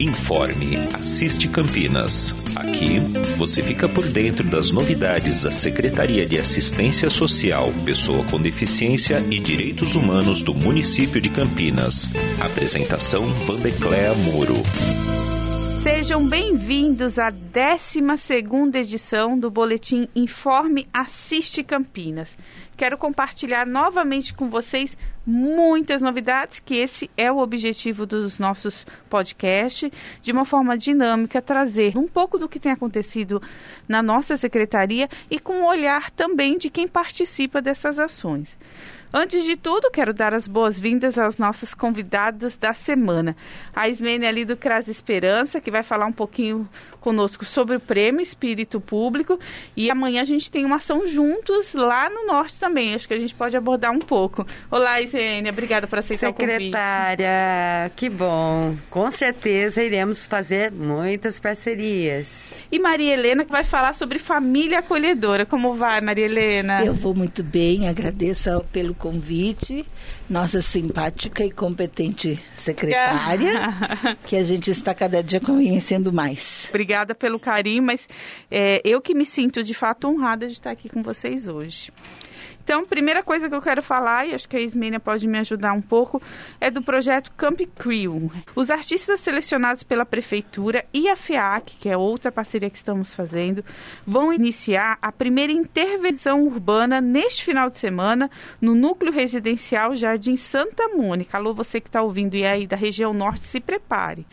Informe Assiste Campinas. Aqui você fica por dentro das novidades da Secretaria de Assistência Social, Pessoa com Deficiência e Direitos Humanos do município de Campinas. Apresentação Vandecléa Muro. Sejam bem-vindos à 12 edição do boletim Informe Assiste Campinas. Quero compartilhar novamente com vocês muitas novidades, que esse é o objetivo dos nossos podcasts, de uma forma dinâmica, trazer um pouco do que tem acontecido na nossa secretaria e com o olhar também de quem participa dessas ações. Antes de tudo, quero dar as boas-vindas aos nossos convidados da semana. A Ismene ali do Cras Esperança, que vai falar um pouquinho conosco sobre o prêmio Espírito Público. E amanhã a gente tem uma ação juntos lá no Norte também. Acho que a gente pode abordar um pouco. Olá, Ismene, obrigada por aceitar Secretária, o convite. Secretária, que bom. Com certeza iremos fazer muitas parcerias. E Maria Helena, que vai falar sobre família acolhedora. Como vai, Maria Helena? Eu vou muito bem, agradeço pelo convite, nossa simpática e competente secretária, que a gente está cada dia conhecendo mais. Obrigada pelo carinho, mas é, eu que me sinto de fato honrada de estar aqui com vocês hoje. Então, primeira coisa que eu quero falar, e acho que a Ismênia pode me ajudar um pouco, é do projeto Camp Crew. Os artistas selecionados pela Prefeitura e a FEAC, que é outra parceria que estamos fazendo, vão iniciar a primeira intervenção urbana neste final de semana no núcleo residencial Jardim Santa Mônica. Alô, você que está ouvindo e aí da região norte, se prepare.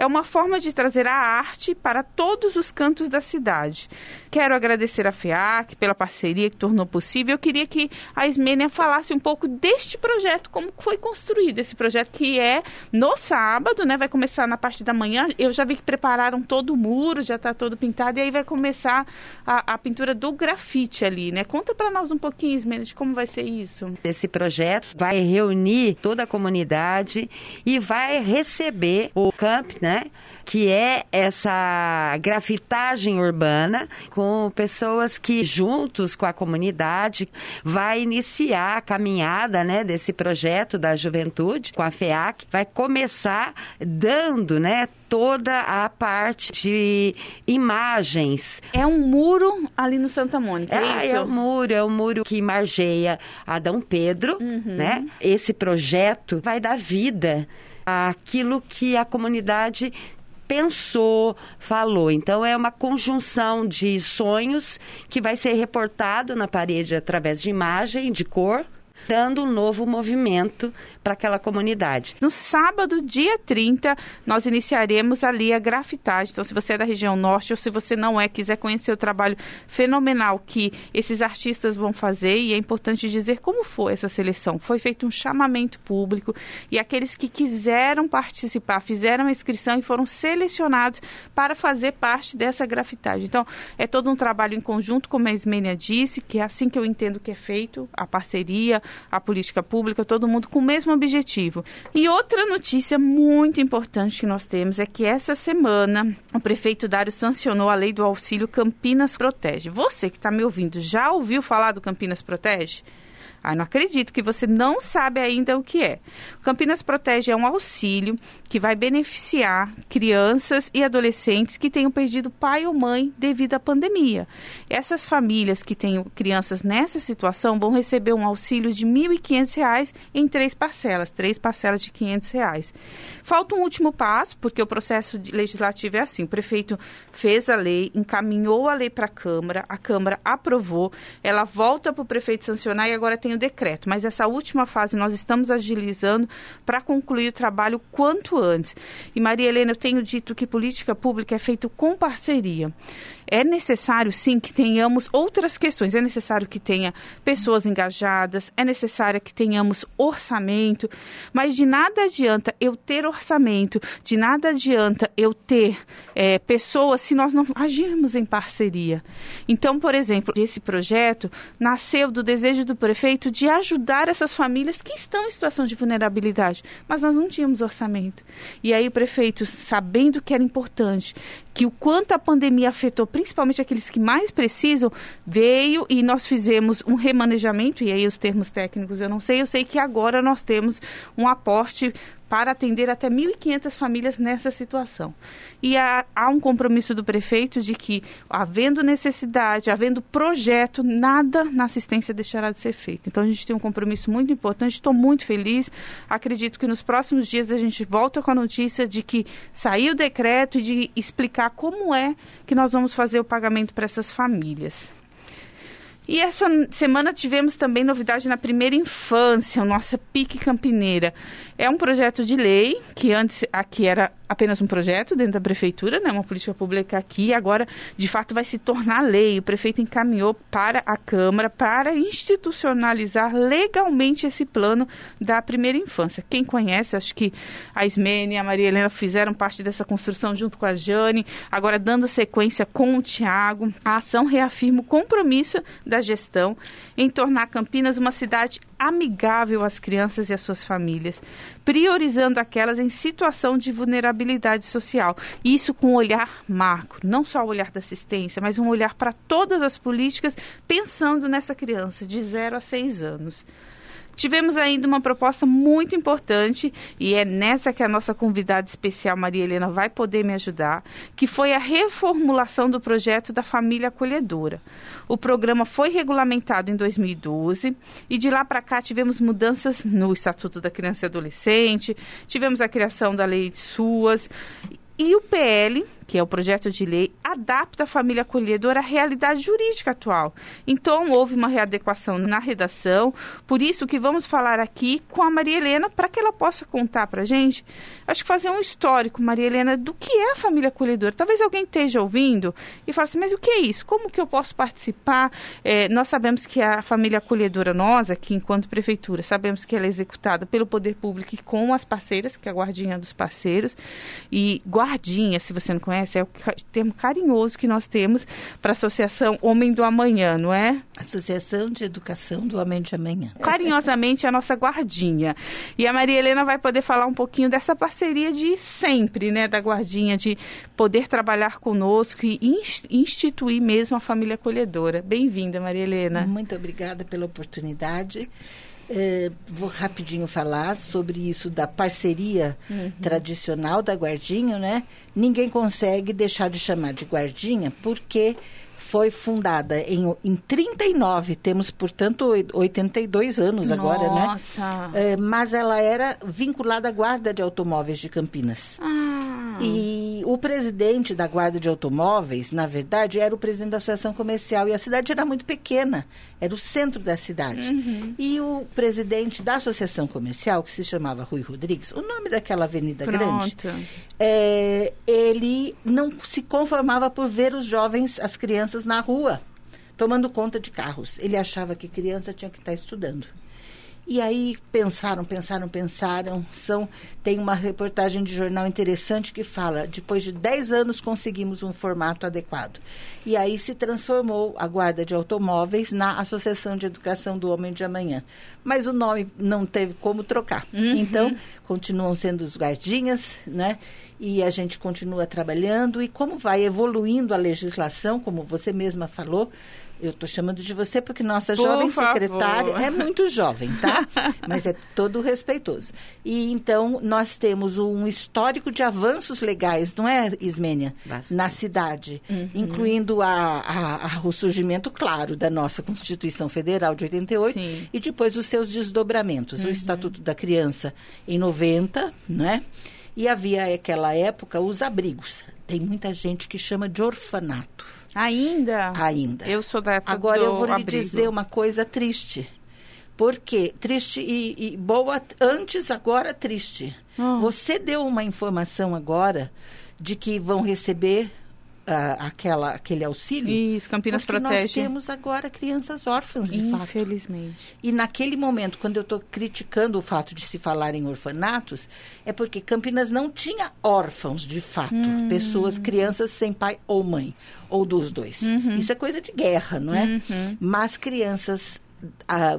É uma forma de trazer a arte para todos os cantos da cidade. Quero agradecer a FEAC pela parceria que tornou possível. Eu queria que a Ismênia falasse um pouco deste projeto, como foi construído esse projeto, que é no sábado, né? Vai começar na parte da manhã. Eu já vi que prepararam todo o muro, já está todo pintado, e aí vai começar a, a pintura do grafite ali, né? Conta para nós um pouquinho, Ismênia, de como vai ser isso. Esse projeto vai reunir toda a comunidade e vai receber o camp, né? Que é essa grafitagem urbana com pessoas que juntos com a comunidade vai iniciar a caminhada, né, desse projeto da juventude com a FEAC, vai começar dando, né, toda a parte de imagens. É um muro ali no Santa Mônica, é, é isso? É um muro, é um muro que margeia Adão Pedro, uhum. né? Esse projeto vai dar vida àquilo que a comunidade pensou, falou. Então é uma conjunção de sonhos que vai ser reportado na parede através de imagem, de cor, dando um novo movimento para aquela comunidade. No sábado, dia 30, nós iniciaremos ali a grafitagem. Então, se você é da região norte ou se você não é, quiser conhecer o trabalho fenomenal que esses artistas vão fazer, e é importante dizer como foi essa seleção. Foi feito um chamamento público e aqueles que quiseram participar fizeram a inscrição e foram selecionados para fazer parte dessa grafitagem. Então, é todo um trabalho em conjunto, como a Ismênia disse, que é assim que eu entendo que é feito, a parceria, a política pública, todo mundo com o mesmo objetivo. E outra notícia muito importante que nós temos é que essa semana o prefeito Dário sancionou a lei do auxílio Campinas Protege. Você que está me ouvindo, já ouviu falar do Campinas Protege? Ah, não acredito que você não sabe ainda o que é. Campinas Protege é um auxílio que vai beneficiar crianças e adolescentes que tenham perdido pai ou mãe devido à pandemia. Essas famílias que têm crianças nessa situação vão receber um auxílio de R$ 1.500 em três parcelas, três parcelas de 500 reais. Falta um último passo, porque o processo legislativo é assim: o prefeito fez a lei, encaminhou a lei para a Câmara, a Câmara aprovou, ela volta para o prefeito sancionar e agora tem tem o decreto, mas essa última fase nós estamos agilizando para concluir o trabalho quanto antes. E Maria Helena, eu tenho dito que política pública é feito com parceria. É necessário, sim, que tenhamos outras questões. É necessário que tenha pessoas engajadas, é necessário que tenhamos orçamento, mas de nada adianta eu ter orçamento, de nada adianta eu ter é, pessoas se nós não agirmos em parceria. Então, por exemplo, esse projeto nasceu do desejo do prefeito de ajudar essas famílias que estão em situação de vulnerabilidade, mas nós não tínhamos orçamento. E aí o prefeito, sabendo que era importante, que o quanto a pandemia afetou principalmente aqueles que mais precisam, veio e nós fizemos um remanejamento, e aí os termos técnicos eu não sei, eu sei que agora nós temos um aporte para atender até 1.500 famílias nessa situação. E há, há, um compromisso do prefeito de que, havendo necessidade, havendo projeto, nada na assistência deixará de ser feito. Então a gente tem um compromisso muito importante. Estou muito feliz. Acredito que nos próximos dias a gente volta com a notícia de que saiu o decreto e de explicar como é que nós vamos fazer o pagamento para essas famílias. E essa semana tivemos também novidade na primeira infância, nossa PIC Campineira. É um projeto de lei que antes aqui era apenas um projeto dentro da prefeitura, né, uma política pública aqui, agora de fato vai se tornar lei. O prefeito encaminhou para a Câmara para institucionalizar legalmente esse plano da primeira infância. Quem conhece, acho que a Ismene e a Maria Helena fizeram parte dessa construção junto com a Jane, agora dando sequência com o Tiago. A ação reafirma o compromisso da gestão em tornar Campinas uma cidade amigável às crianças e às suas famílias, priorizando aquelas em situação de vulnerabilidade social. Isso com um olhar macro, não só o olhar da assistência, mas um olhar para todas as políticas, pensando nessa criança de 0 a 6 anos. Tivemos ainda uma proposta muito importante e é nessa que a nossa convidada especial Maria Helena vai poder me ajudar, que foi a reformulação do projeto da família acolhedora. O programa foi regulamentado em 2012 e de lá para cá tivemos mudanças no Estatuto da Criança e Adolescente, tivemos a criação da Lei de SUAS e o PL que é o projeto de lei, adapta a família acolhedora à realidade jurídica atual. Então, houve uma readequação na redação, por isso que vamos falar aqui com a Maria Helena, para que ela possa contar para a gente, acho que fazer um histórico, Maria Helena, do que é a família acolhedora. Talvez alguém esteja ouvindo e fale assim, mas o que é isso? Como que eu posso participar? É, nós sabemos que a família acolhedora, nós aqui, enquanto prefeitura, sabemos que ela é executada pelo poder público e com as parceiras, que é a guardinha dos parceiros, e guardinha, se você não conhece, conhece, é o termo carinhoso que nós temos para a Associação Homem do Amanhã, não é? Associação de Educação do Homem de Amanhã. Carinhosamente a nossa guardinha. E a Maria Helena vai poder falar um pouquinho dessa parceria de sempre, né, da guardinha, de poder trabalhar conosco e instituir mesmo a família acolhedora. Bem-vinda, Maria Helena. Muito obrigada pela oportunidade. É, vou rapidinho falar sobre isso da parceria uhum. tradicional da Guardinho, né? Ninguém consegue deixar de chamar de Guardinha porque foi fundada em, em 39, temos, portanto, 82 anos Nossa. agora, né? É, mas ela era vinculada à Guarda de Automóveis de Campinas. Ah. E o presidente da Guarda de Automóveis, na verdade, era o presidente da Associação Comercial. E a cidade era muito pequena, era o centro da cidade. Uhum. E o presidente da Associação Comercial, que se chamava Rui Rodrigues, o nome daquela avenida Pronto. grande, é, ele não se conformava por ver os jovens, as crianças na rua, tomando conta de carros. Ele achava que criança tinha que estar estudando. E aí pensaram, pensaram, pensaram. São, tem uma reportagem de jornal interessante que fala: depois de 10 anos conseguimos um formato adequado. E aí se transformou a Guarda de Automóveis na Associação de Educação do Homem de Amanhã. Mas o nome não teve como trocar. Uhum. Então, continuam sendo os guardinhas, né? E a gente continua trabalhando. E como vai evoluindo a legislação, como você mesma falou, eu estou chamando de você porque nossa Por jovem favor. secretária é muito jovem, tá? Mas é todo respeitoso. E então nós temos um histórico de avanços legais, não é, Ismênia? Bastante. Na cidade, uhum. incluindo a, a, a, o surgimento, claro, da nossa Constituição Federal de 88 Sim. e depois os seus desdobramentos. Uhum. O Estatuto da Criança em 90, não é? E havia naquela época os abrigos. Tem muita gente que chama de orfanato. Ainda? Ainda. Eu sou da época Agora eu vou lhe abrigo. dizer uma coisa triste. Porque triste e, e boa antes, agora triste. Hum. Você deu uma informação agora de que vão receber uh, aquela, aquele auxílio. Isso, Campinas porque protege. nós temos agora crianças órfãs, de Infelizmente. fato. Infelizmente. E naquele momento, quando eu estou criticando o fato de se falar em orfanatos, é porque Campinas não tinha órfãos, de fato. Hum. Pessoas, crianças sem pai ou mãe, ou dos dois. Uhum. Isso é coisa de guerra, não é? Uhum. Mas crianças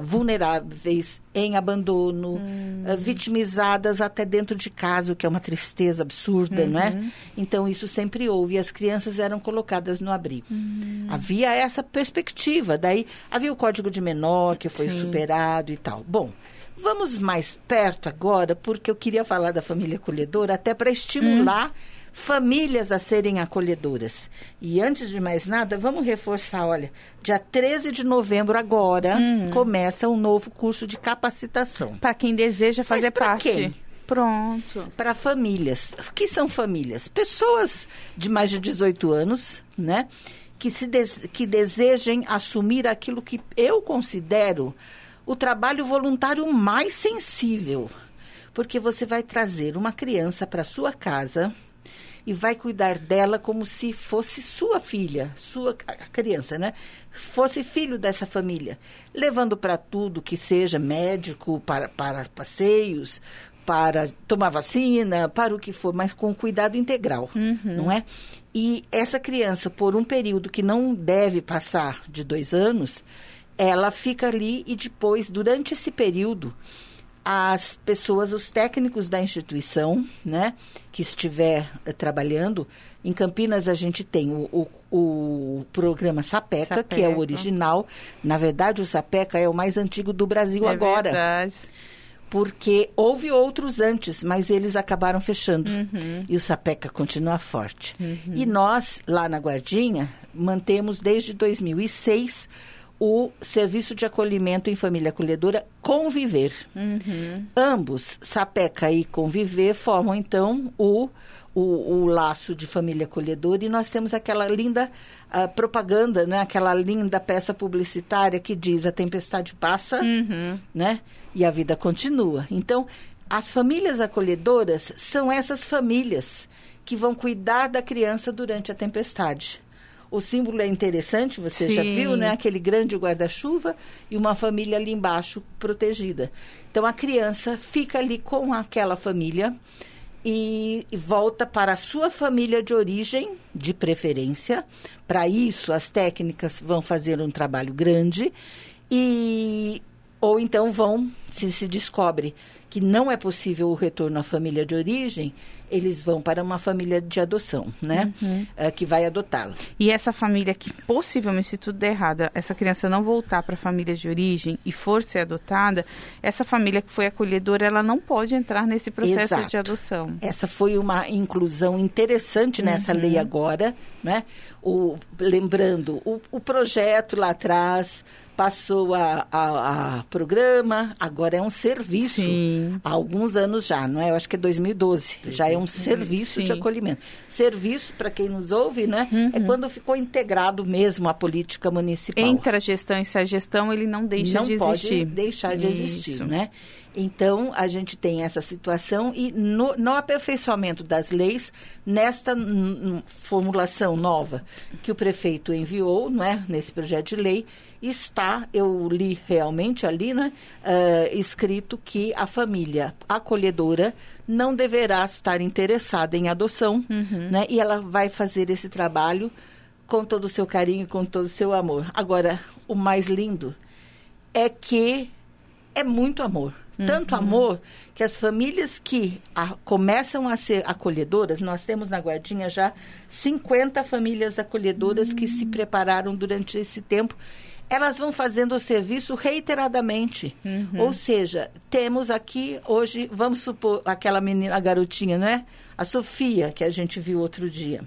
vulneráveis, em abandono, hum. vitimizadas até dentro de casa, o que é uma tristeza absurda, uhum. não é? Uhum. Então, isso sempre houve. E as crianças eram colocadas no abrigo. Hum. Havia essa perspectiva. Daí, havia o Código de Menor, que foi Sim. superado e tal. Bom, Vamos mais perto agora, porque eu queria falar da família acolhedora, até para estimular hum. Famílias a serem acolhedoras. E antes de mais nada, vamos reforçar: olha, dia 13 de novembro, agora, hum. começa um novo curso de capacitação. Para quem deseja fazer Mas parte. Quem? Pronto. Para famílias. O que são famílias? Pessoas de mais de 18 anos, né? Que, se des que desejem assumir aquilo que eu considero o trabalho voluntário mais sensível. Porque você vai trazer uma criança para sua casa e vai cuidar dela como se fosse sua filha, sua criança, né? Fosse filho dessa família, levando para tudo que seja médico, para, para passeios, para tomar vacina, para o que for, mas com cuidado integral, uhum. não é? E essa criança, por um período que não deve passar de dois anos, ela fica ali e depois, durante esse período, as pessoas, os técnicos da instituição, né, que estiver uh, trabalhando, em Campinas a gente tem o, o, o programa Sapeca, Sapeca, que é o original. Na verdade, o Sapeca é o mais antigo do Brasil é agora. Verdade. Porque houve outros antes, mas eles acabaram fechando. Uhum. E o Sapeca continua forte. Uhum. E nós, lá na Guardinha, mantemos desde 2006 o Serviço de Acolhimento em Família Acolhedora Conviver. Uhum. Ambos, Sapeca e Conviver, formam então o, o, o, laço de família acolhedora e nós temos aquela linda uh, propaganda, né? aquela linda peça publicitária que diz a tempestade passa uhum. né? e a vida continua. Então, as famílias acolhedoras são essas famílias que vão cuidar da criança durante a tempestade. O símbolo é interessante, você Sim. já viu, né? Aquele grande guarda-chuva e uma família ali embaixo protegida. Então a criança fica ali com aquela família e, volta para a sua família de origem, de preferência. Para isso, as técnicas vão fazer um trabalho grande e ou então vão, se se descobre que não é possível o retorno à família de origem, eles vão para uma família de adoção, né? Uhum. É, que vai adotá-lo. E essa família que possivelmente, se tudo der errado, essa criança não voltar para a família de origem e for ser adotada, essa família que foi acolhedora, ela não pode entrar nesse processo Exato. de adoção. Essa foi uma inclusão interessante nessa uhum. lei agora, né? O, lembrando, o, o projeto lá atrás passou a, a, a, programa, agora é um serviço. Sim. Há alguns anos já, não é? Eu acho que é 2012. Já é um serviço Sim. de acolhimento. Serviço, para quem nos ouve, né? É uhum. É quando ficou integrado mesmo a política municipal. Entre a gestão e a gestão, ele não deixa não de existir. Não pode deixar de Isso. existir, né? Então, a gente tem essa situação e no, no aperfeiçoamento das leis, nesta formulação nova que o prefeito enviou, não é, nesse projeto de lei, está, eu li realmente ali, né, uh, escrito que a família acolhedora não deverá estar interessada em adoção, uhum. né, e ela vai fazer esse trabalho com todo o seu carinho, com todo o seu amor. Agora, o mais lindo é que é muito amor. Uhum. Tanto amor que as famílias que a, começam a ser acolhedoras, nós temos na Guardinha já 50 famílias acolhedoras uhum. que se prepararam durante esse tempo elas vão fazendo o serviço reiteradamente. Uhum. Ou seja, temos aqui hoje, vamos supor, aquela menina, a garotinha, não é? A Sofia, que a gente viu outro dia.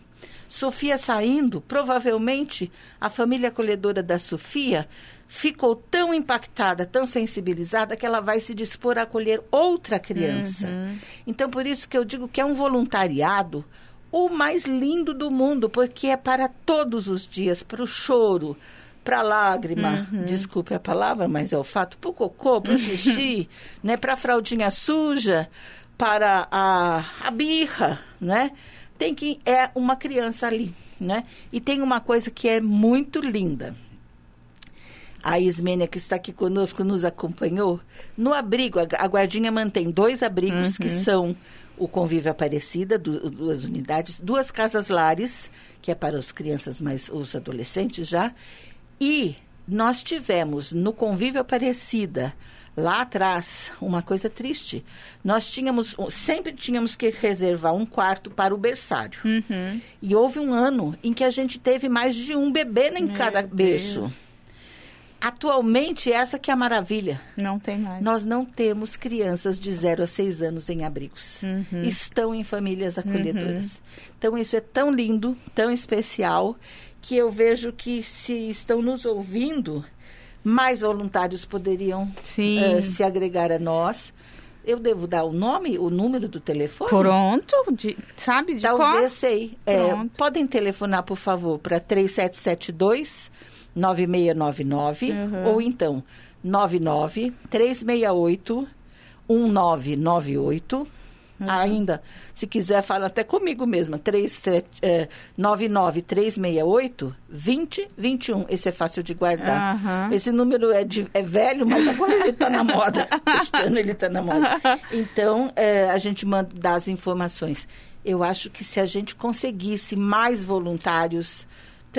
Sofia saindo, provavelmente a família acolhedora da Sofia ficou tão impactada, tão sensibilizada, que ela vai se dispor a acolher outra criança. Uhum. Então, por isso que eu digo que é um voluntariado o mais lindo do mundo, porque é para todos os dias, para o choro, para a lágrima, uhum. desculpe a palavra, mas é o fato, para o cocô, para o xixi, né, para a fraldinha suja, para a, a birra, né? Tem que é uma criança ali, né? E tem uma coisa que é muito linda a Ismênia, que está aqui conosco, nos acompanhou. No abrigo, a Guardinha mantém dois abrigos, uhum. que são o Convívio Aparecida, duas unidades, duas casas lares, que é para as crianças mais, os adolescentes já, e nós tivemos no Convívio Aparecida, lá atrás, uma coisa triste. Nós tínhamos, sempre tínhamos que reservar um quarto para o berçário. Uhum. E houve um ano em que a gente teve mais de um bebê em Meu cada berço. Atualmente, essa que é a maravilha. Não tem mais. Nós não temos crianças de 0 a 6 anos em abrigos. Uhum. Estão em famílias acolhedoras. Então, isso é tão lindo, tão especial, que eu vejo que se estão nos ouvindo, mais voluntários poderiam eh, se agregar a nós. Eu devo dar o nome, o número do telefone? Pronto, de- sabe de Talvez qual? sei. É, podem telefonar, por favor, para 3772 9699 Uhum. ou então 99 368 1998. Uhum. Ainda, se quiser, fala até comigo mesma. 37, é, 99 368 2021. Esse é fácil de guardar. Aham. Esse número é, de- é velho, mas agora ele está na moda. Este ano ele está na moda. Então, é, a gente manda as informações. Eu acho que se a gente conseguisse mais voluntários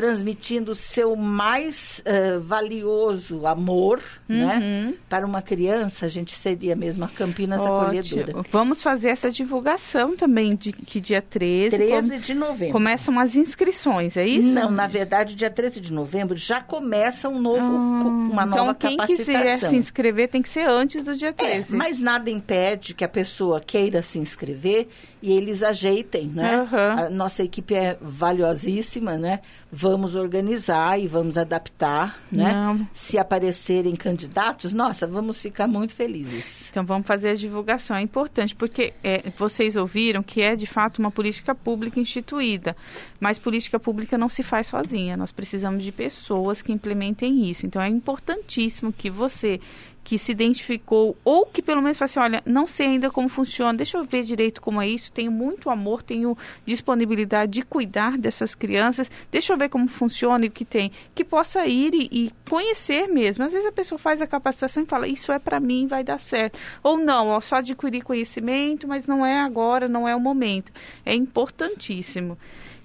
transmitindo o seu mais eh, valioso amor né, para uma criança, a gente seria mesmo a Campinas acolhedora. Ótimo. Vamos fazer essa divulgação também, de que dia 13. 13 come- de novembro. Começam as inscrições, é isso? Não, na verdade, dia 13 de novembro já começa um novo, co- uma então, nova quem capacitação. quiser se inscrever tem que ser antes do dia É, 13. mas nada impede que a pessoa queira se inscrever e eles ajeitem, né? Aham. A nossa equipe é valiosíssima, né? Vamos organizar e vamos adaptar, né? Não. Se aparecerem candidatos, nossa, vamos ficar muito felizes. Então vamos fazer a divulgação. É importante, porque é, vocês ouviram que é de fato uma política pública instituída. Mas política pública não se faz sozinha. Nós precisamos de pessoas que implementem isso. Então é importantíssimo que você que se identificou, ou que pelo menos fale assim, olha, não sei ainda como funciona, deixa eu ver direito como é isso, tenho muito amor, tenho disponibilidade de cuidar dessas crianças, deixa eu ver como funciona e o que tem, que possa ir e, e conhecer mesmo. Às vezes a pessoa faz a capacitação e fala, isso é para mim, vai dar certo. Ou não, ó, só adquirir conhecimento, mas não é agora, não é o momento. É importantíssimo.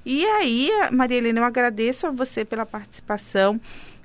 E aí, Maria Helena, eu agradeço a você pela participação.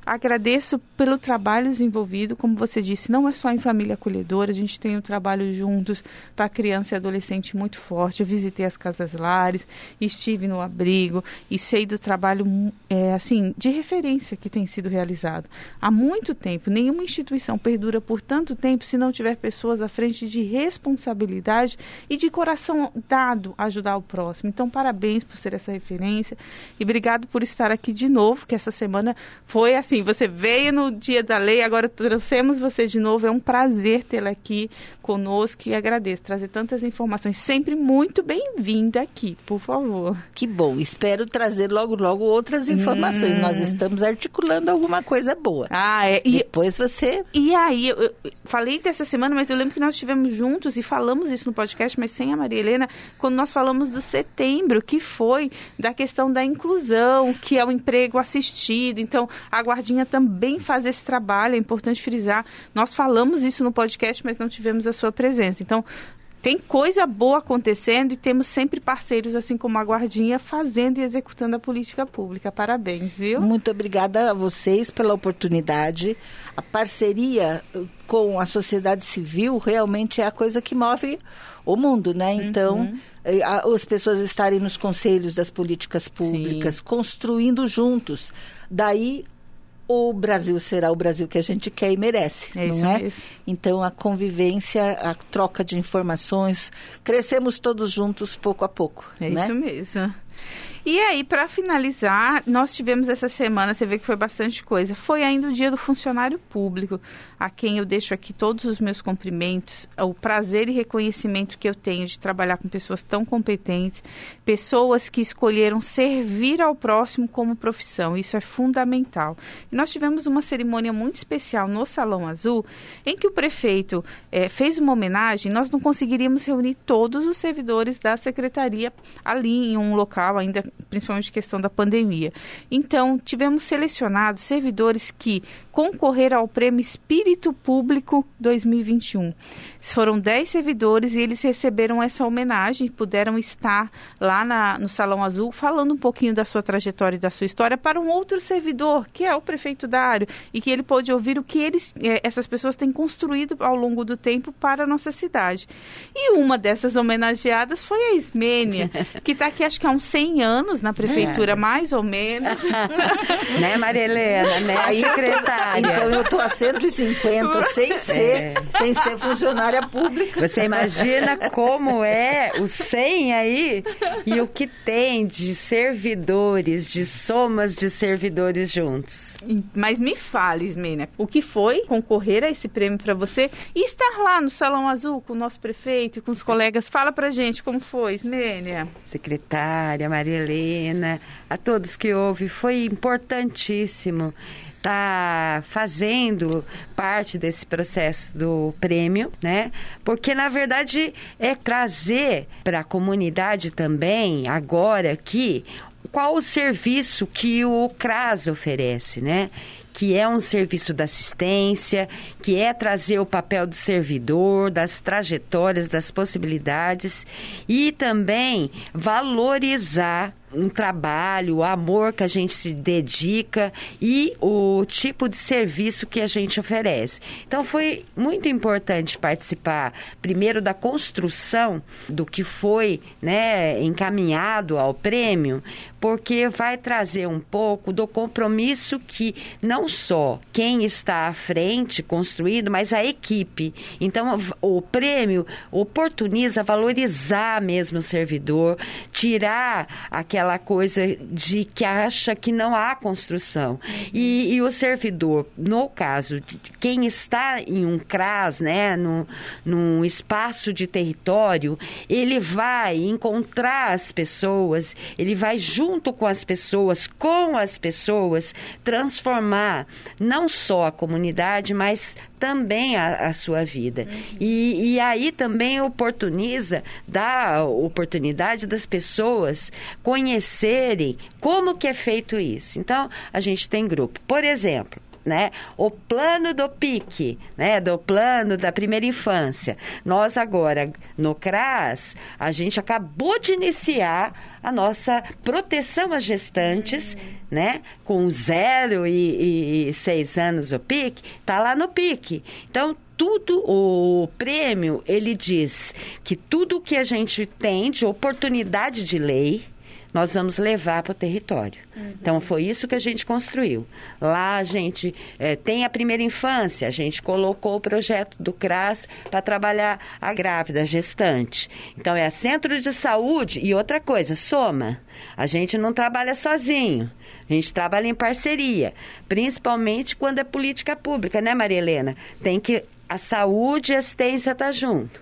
Agradeço pelo trabalho desenvolvido, como você disse, não é só em família acolhedora, a gente tem um trabalho juntos para criança e adolescente muito forte. Eu visitei as casas lares, estive no abrigo e sei do trabalho é, assim de referência que tem sido realizado há muito tempo. Nenhuma instituição perdura por tanto tempo se não tiver pessoas à frente de responsabilidade e de coração dado a ajudar o próximo. Então, parabéns por ser essa referência e obrigado por estar aqui de novo, que essa semana foi assim, você veio no dia da lei, agora trouxemos você de novo, é um prazer tê-la aqui conosco e agradeço trazer tantas informações, sempre muito bem-vinda aqui, por favor. Que bom, espero trazer logo, logo outras informações. Hum. Nós estamos articulando alguma coisa boa. Ah, é, e, Depois você E aí, eu, eu falei dessa semana, mas eu lembro que nós estivemos juntos e falamos isso no podcast, mas sem a Maria Helena, quando nós falamos do setembro, que foi da questão da inclusão, que é o emprego assistido. Então, a Guardinha também faz esse trabalho, é importante frisar. Nós falamos isso no podcast, mas não tivemos a sua presença. Então, tem coisa boa acontecendo e temos sempre parceiros, assim como a Guardinha, fazendo e executando a política pública. Parabéns, viu? Muito obrigada a vocês pela oportunidade. A parceria uh, com a sociedade civil realmente é a coisa que move o mundo, né? Então, eh, a- as pessoas estarem nos conselhos das políticas públicas, construindo juntos. Daí o Brasil será o Brasil que a gente quer e merece, É não é? mesmo. Então, a convivência, a troca de informações, crescemos todos juntos pouco a pouco, É né? isso mesmo. E aí, para finalizar, nós tivemos essa semana, você vê que foi bastante coisa. Foi ainda o dia do funcionário público, a quem eu deixo aqui todos os meus cumprimentos, o prazer e reconhecimento que eu tenho de trabalhar com pessoas tão competentes, pessoas que escolheram servir ao próximo como profissão. Isso é fundamental. E nós tivemos uma cerimônia muito especial no Salão Azul, em que o prefeito eh, fez uma homenagem. Nós não conseguiríamos reunir todos os servidores da secretaria ali em um local, ainda principalmente questão da pandemia. Então, tivemos selecionados servidores que concorreram ao prêmio Espírito Público 2021. Foram 10 servidores e eles receberam essa homenagem, puderam estar lá na- no Salão Azul falando um pouquinho da sua trajetória e da sua história para um outro servidor, que é o prefeito Dário, e que ele pôde ouvir o que eles, eh, essas pessoas têm construído ao longo do tempo para a nossa cidade. E uma dessas homenageadas foi a Ismênia, que está aqui acho que há uns 100 anos na prefeitura, é. mais ou menos. né, Maria Helena, né, Aí secretária? Então eu tô a 150 sem é. ser, sem ser funcionária pública. Você imagina como é o 100 aí e o que tem de servidores, de somas de servidores juntos. Mas me fale, Ismênia, o que foi concorrer a esse prêmio para você e estar lá no Salão Azul com o nosso prefeito e com os colegas? Fala pra gente como foi, Ismênia. Secretária, Maria Helena, a todos que ouvem, foi importantíssimo está fazendo parte desse processo do prêmio, né? Porque na verdade é trazer para a comunidade também agora aqui qual o serviço que o CRAS oferece, né? que é um serviço da assistência, que é trazer o papel do servidor, das trajetórias, das possibilidades e também valorizar um trabalho, o amor que a gente se dedica e o tipo de serviço que a gente oferece. Então foi muito importante participar primeiro da construção do que foi, né, encaminhado ao prêmio, porque vai trazer um pouco do compromisso que não só quem está à frente construído, mas a equipe. Então o prêmio oportuniza valorizar mesmo o servidor, tirar aquela aquela coisa de que acha que não há construção. E, e o servidor, no caso, de quem está em um CRAS, né, no, num espaço de território, ele vai encontrar as pessoas, ele vai junto com as pessoas, com as pessoas, transformar não só a comunidade, mas também a, a sua vida. Uhum. E, e aí também oportuniza, dá oportunidade das pessoas conhecerem como que é feito isso. Então, a gente tem grupo. Por exemplo, né? O plano do PIC, né? Do plano da primeira infância. Nós agora, no CRAS, a gente acabou de iniciar a nossa proteção às gestantes, uhum. né? Com zero e, e, seis anos o PIC, tá lá no PIC. Então, tudo o prêmio ele diz que tudo que a gente tem de oportunidade de lei nós vamos levar para o território. Uhum. Então, foi isso que a gente construiu. Lá a gente é, tem a primeira infância, a gente colocou o projeto do CRAS para trabalhar a grávida, a gestante. Então, é centro de saúde e outra coisa, soma. A gente não trabalha sozinho, a gente trabalha em parceria, principalmente quando é política pública, né, Maria Helena? Tem que a saúde e a assistência estar tá junto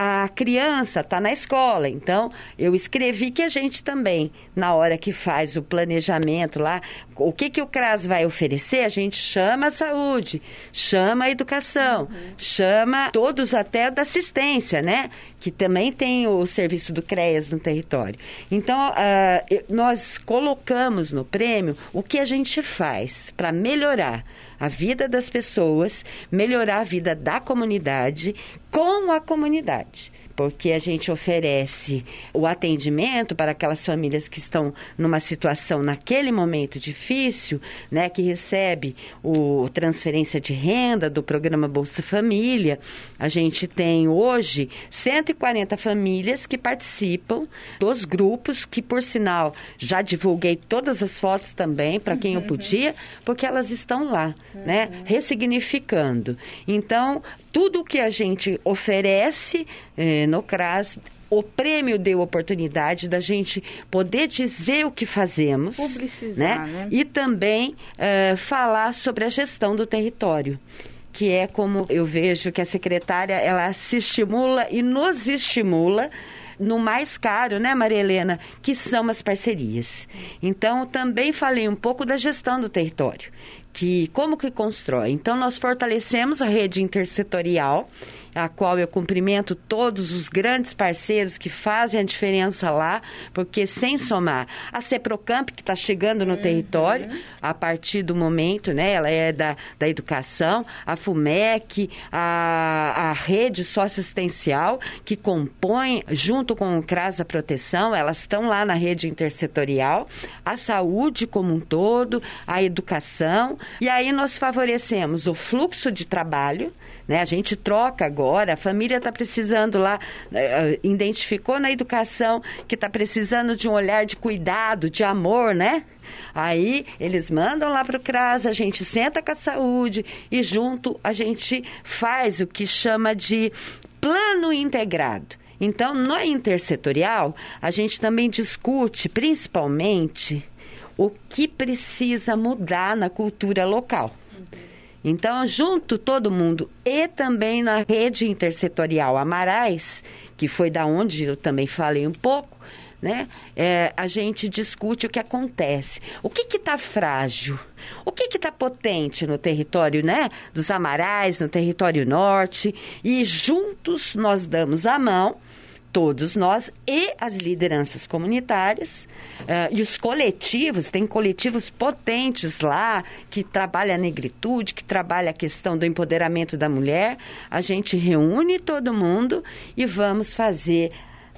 a criança está na escola. Então, eu escrevi que a gente também, na hora que faz o planejamento lá, o que, que o CRAS vai oferecer, a gente chama a saúde, chama a educação, uhum. chama todos até da assistência, né? Que também tem o serviço do CREAS no território. Então, uh, nós colocamos no prêmio o que a gente faz para melhorar a vida das pessoas, melhorar a vida da comunidade com a comunidade porque a gente oferece o atendimento para aquelas famílias que estão numa situação naquele momento difícil, né, que recebe o transferência de renda do programa Bolsa Família. A gente tem hoje 140 famílias que participam dos grupos que, por sinal, já divulguei todas as fotos também para quem uhum. eu podia, porque elas estão lá, né, uhum. né, ressignificando. Então, tudo que a gente oferece eh, no CRAS o prêmio deu oportunidade da gente poder dizer o que fazemos, né? né? E também uh, falar sobre a gestão do território que é como eu vejo que a secretária ela se estimula e nos estimula no mais caro, né, Maria Helena, que são as parcerias. Então, também falei um pouco da gestão do território, que como que constrói. Então, nós fortalecemos a rede intersetorial a qual eu cumprimento todos os grandes parceiros que fazem a diferença lá, porque sem somar a Ceprocamp, que está chegando no uhum. território, a partir do momento, né, ela é da, da educação, a FUMEC, a, a rede socioassistencial, que compõe, junto com o CRAS a proteção, elas estão lá na rede intersetorial, a saúde como um todo, a educação, e aí nós favorecemos o fluxo de trabalho, né? A gente troca agora, a família está precisando lá, uh, identificou na educação que está precisando de um olhar de cuidado, de amor, né? Aí eles mandam lá para o CRAS, a gente senta com a saúde e junto a gente faz o que chama de plano integrado. Então, no intersetorial, a gente também discute principalmente o que precisa mudar na cultura local. Então, junto todo mundo e também na rede intersetorial Amarais, que foi da onde eu também falei um pouco, né? É, a gente discute o que acontece. O que está frágil? O que está potente no território né, dos Amarais, no território norte? E juntos nós damos a mão todos nós e as lideranças comunitárias uh, e os coletivos, tem coletivos potentes lá que trabalham a negritude, que trabalham a questão do empoderamento da mulher. A gente reúne todo mundo e vamos fazer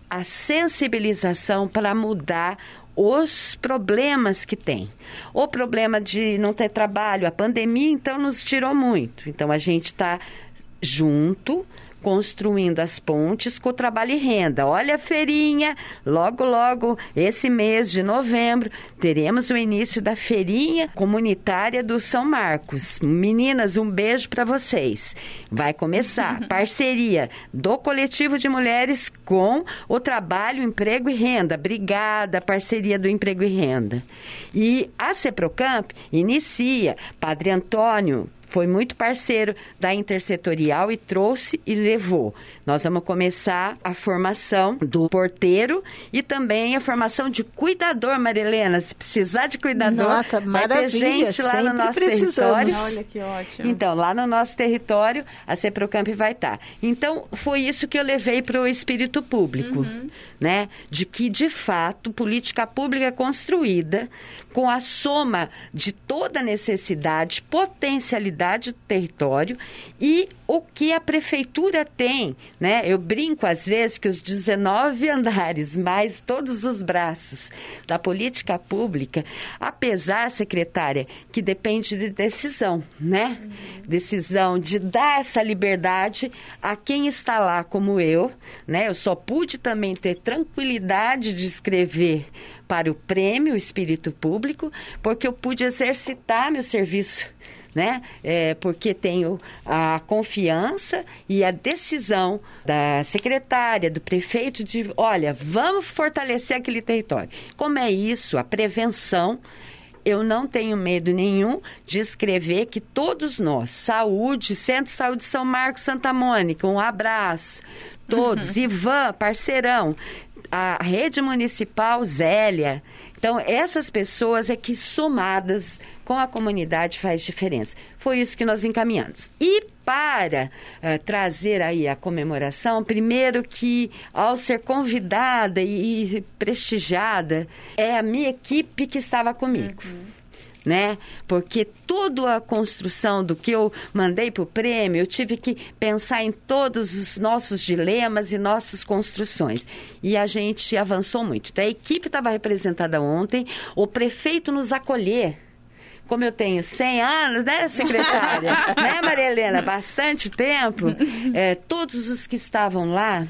a sensibilização para mudar os problemas que tem. O problema de não ter trabalho, a pandemia, então, nos tirou muito. Então, a gente está junto, construindo as pontes com o trabalho e renda. Olha a feirinha, logo, logo, esse mês de novembro, teremos o início da feirinha comunitária do São Marcos. Meninas, um beijo para vocês. Vai começar parceria do coletivo de mulheres com o trabalho, emprego e renda. Brigada, parceria do emprego e renda. E a Ceprocamp inicia Padre Antônio foi muito parceiro da intersetorial e trouxe e levou. Nós vamos começar a formação do porteiro e também a formação de cuidador, Marilena. Se precisar de cuidador, Nossa, vai ter gente lá no nosso precisamos. território. Olha que ótimo. Então, lá no nosso território, a Ceprocamp vai estar. Então, foi isso que eu levei para o espírito público, Uhum. né? De que, de fato, política pública é construída com a soma de toda a necessidade, potencialidade do território e o que a prefeitura tem, né? Eu brinco às vezes que os 19 andares, mais todos os braços da política pública, apesar, secretária, que depende de decisão, né? Decisão de dar essa liberdade a quem está lá como eu, né? Eu só pude também ter tranquilidade de escrever para o prêmio Espírito Público, porque eu pude exercitar meu serviço né? É, porque tenho a confiança e a decisão da secretária, do prefeito de, olha, vamos fortalecer aquele território. Como é isso? A prevenção. Eu não tenho medo nenhum de escrever que todos nós, saúde, Centro de Saúde São Marcos, Santa Mônica, um abraço, todos, Ivan, parceirão, a rede municipal Zélia. Então, essas pessoas é que somadas com a comunidade faz diferença. Foi isso que nós encaminhamos. E para uh, trazer aí a comemoração, primeiro que ao ser convidada e, prestigiada, é a minha equipe que estava comigo. Uhum né? Porque toda a construção do que eu mandei para o prêmio, eu tive que pensar em todos os nossos dilemas e nossas construções. E a gente avançou muito. Então, a equipe estava representada ontem, o prefeito nos acolher como eu tenho 100 anos, né, secretária? né, Maria Helena? Bastante tempo. É, todos os que estavam lá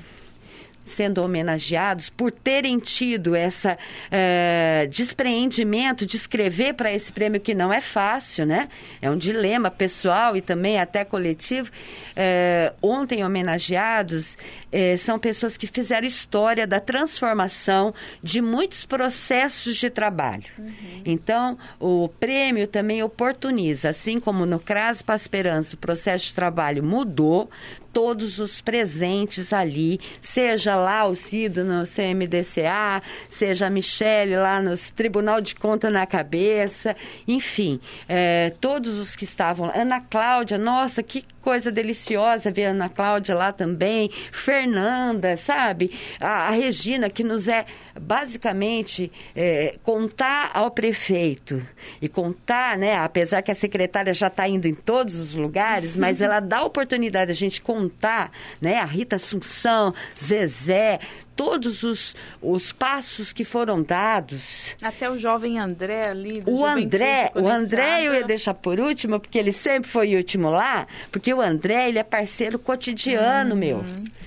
sendo homenageados por terem tido essa uh, despreendimento de escrever para esse prêmio que não é fácil, né? É um dilema pessoal e também até coletivo. Uh, ontem homenageados uh, são pessoas que fizeram história da transformação de muitos processos de trabalho. Uhum. Então, o prêmio também oportuniza, assim como no CRAS para Esperança o processo de trabalho mudou, todos os presentes ali, seja lá o Cido no CMDCA, seja a Michele lá no Tribunal de Conta na Cabeça, enfim, é, todos os que estavam. Ana Cláudia, nossa, que coisa deliciosa ver a Ana Cláudia lá também, Fernanda, sabe? A, a Regina, que nos é basicamente é, contar ao prefeito e contar, né? Apesar que a secretária já está indo em todos os lugares, mas ela dá a oportunidade a gente contar, né? A Rita Assunção, Zezé, todos os, os passos que foram dados. Até o jovem André ali. O André, o André eu ia deixar por último, porque ele sempre foi o último lá, porque o André, ele é parceiro cotidiano, uhum. meu.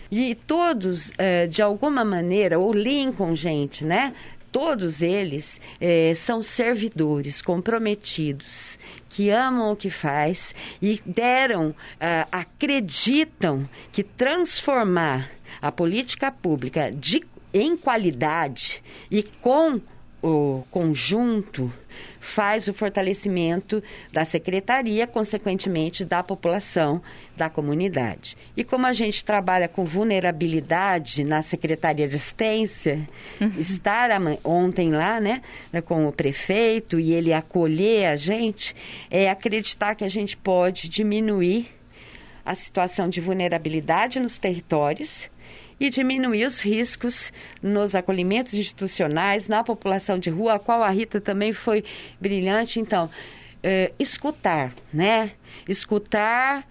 E todos, é, de alguma maneira, o Lincoln, gente, né? Todos eles é, são servidores comprometidos que amam o que faz e deram, uh, acreditam que transformar a política pública de, em qualidade e com o conjunto faz o fortalecimento da secretaria, consequentemente da população, da comunidade. E como a gente trabalha com vulnerabilidade na Secretaria de Assistência, uhum. estar ontem lá, né, né, com o prefeito e ele acolher a gente, é acreditar que a gente pode diminuir a situação de vulnerabilidade nos territórios e diminuir os riscos nos acolhimentos institucionais, na população de rua, a qual a Rita também foi brilhante. Então, é, escutar, né? Escutar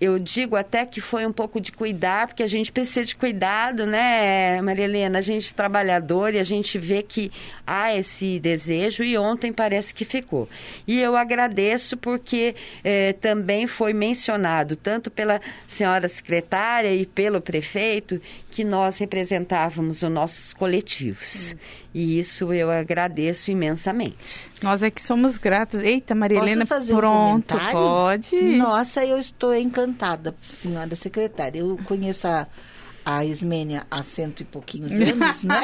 eu digo até que foi um pouco de cuidar, porque a gente precisa de cuidado, né, Maria Helena? A gente é trabalhador e a gente vê que há esse desejo e ontem parece que ficou. E eu agradeço porque eh, também foi mencionado, tanto pela senhora secretária e pelo prefeito, que nós representávamos os nossos coletivos. Hum. E isso eu agradeço imensamente. Nós é que somos gratos. Eita, Maria Helena, pronto, um pode. Nossa, eu estou encantada, senhora secretária. Eu conheço a, a Ismênia há cento e pouquinhos anos, né?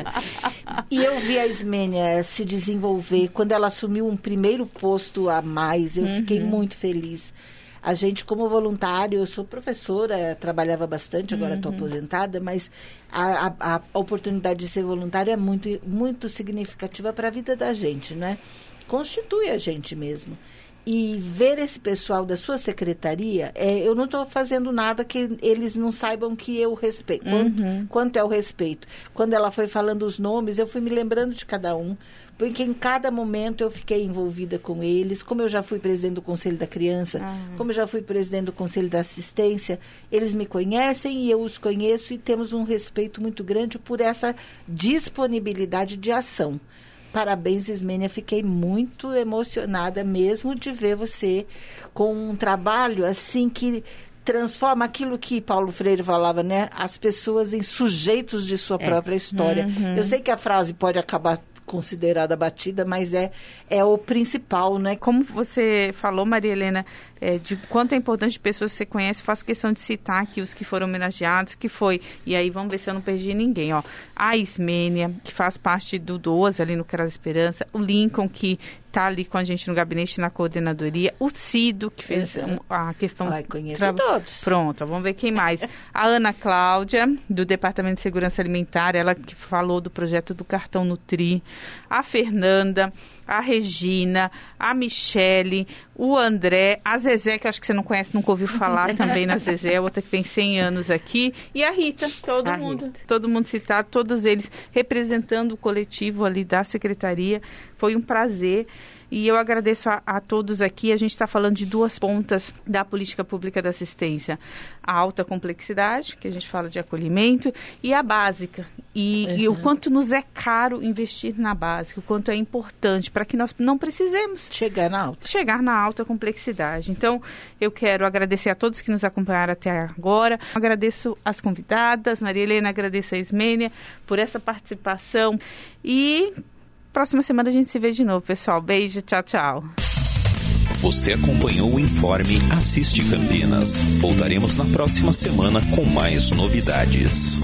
e eu vi a Ismênia se desenvolver. Quando ela assumiu um primeiro posto a mais, eu uhum. fiquei muito feliz a gente, como voluntário, eu sou professora, trabalhava bastante, agora estou uhum. aposentada, mas a, a, a, oportunidade de ser voluntário é muito, muito significativa para a vida da gente, né? Constitui a gente mesmo e ver esse pessoal da sua secretaria, é, eu não estou fazendo nada que eles não saibam que eu respeito. Quanto, uhum. quanto é o respeito? Quando ela foi falando os nomes, eu fui me lembrando de cada um, porque em cada momento eu fiquei envolvida com eles. Como eu já fui presidente do Conselho da Criança, uhum. como eu já fui presidente do Conselho da Assistência, eles me conhecem e eu os conheço e temos um respeito muito grande por essa disponibilidade de ação. Parabéns, Ismênia. Fiquei muito emocionada mesmo de ver você com um trabalho assim que transforma aquilo que Paulo Freire falava, né? As pessoas em sujeitos de sua é. própria história. Uhum. Eu sei que a frase pode acabar considerada batida, mas é, é o principal, né? Como você falou, Maria Helena, é, de quanto é importante pessoas que você conhece, faço questão de citar aqui os que foram homenageados, que foi, e aí vamos ver se eu não perdi ninguém, ó. A Ismênia, que faz parte do 12 ali no Quero Esperança, o Lincoln, que está ali com a gente no gabinete na coordenadoria, o Cido, que fez a questão... Ai, conheço tra... todos. Pronto, vamos ver quem mais. a Ana Cláudia, do Departamento de Segurança Alimentar, ela que falou do projeto do cartão Nutri. A Fernanda, a Regina, a Michele, o André, a Zezé, que acho que você não conhece, nunca ouviu falar também na Zezé, outra que tem 100 anos aqui, e a Rita, todo a mundo, Rita. todo mundo citado, todos eles representando o coletivo ali da secretaria. Foi um prazer. E eu agradeço a, a todos aqui. A gente está falando de duas pontas da política pública da assistência: a alta complexidade, que a gente fala de acolhimento, e a básica. E, uhum. e o quanto nos é caro investir na básica, o quanto é importante para que nós não precisemos chegar na alta. Chegar na alta complexidade. Então, eu quero agradecer a todos que nos acompanharam até agora. Agradeço as convidadas, Maria Helena, agradeço a Ismênia por essa participação. E Próxima semana a gente se vê de novo, pessoal. Beijo, tchau, tchau. Você acompanhou o Informe Assiste Campinas. Voltaremos na próxima semana com mais novidades.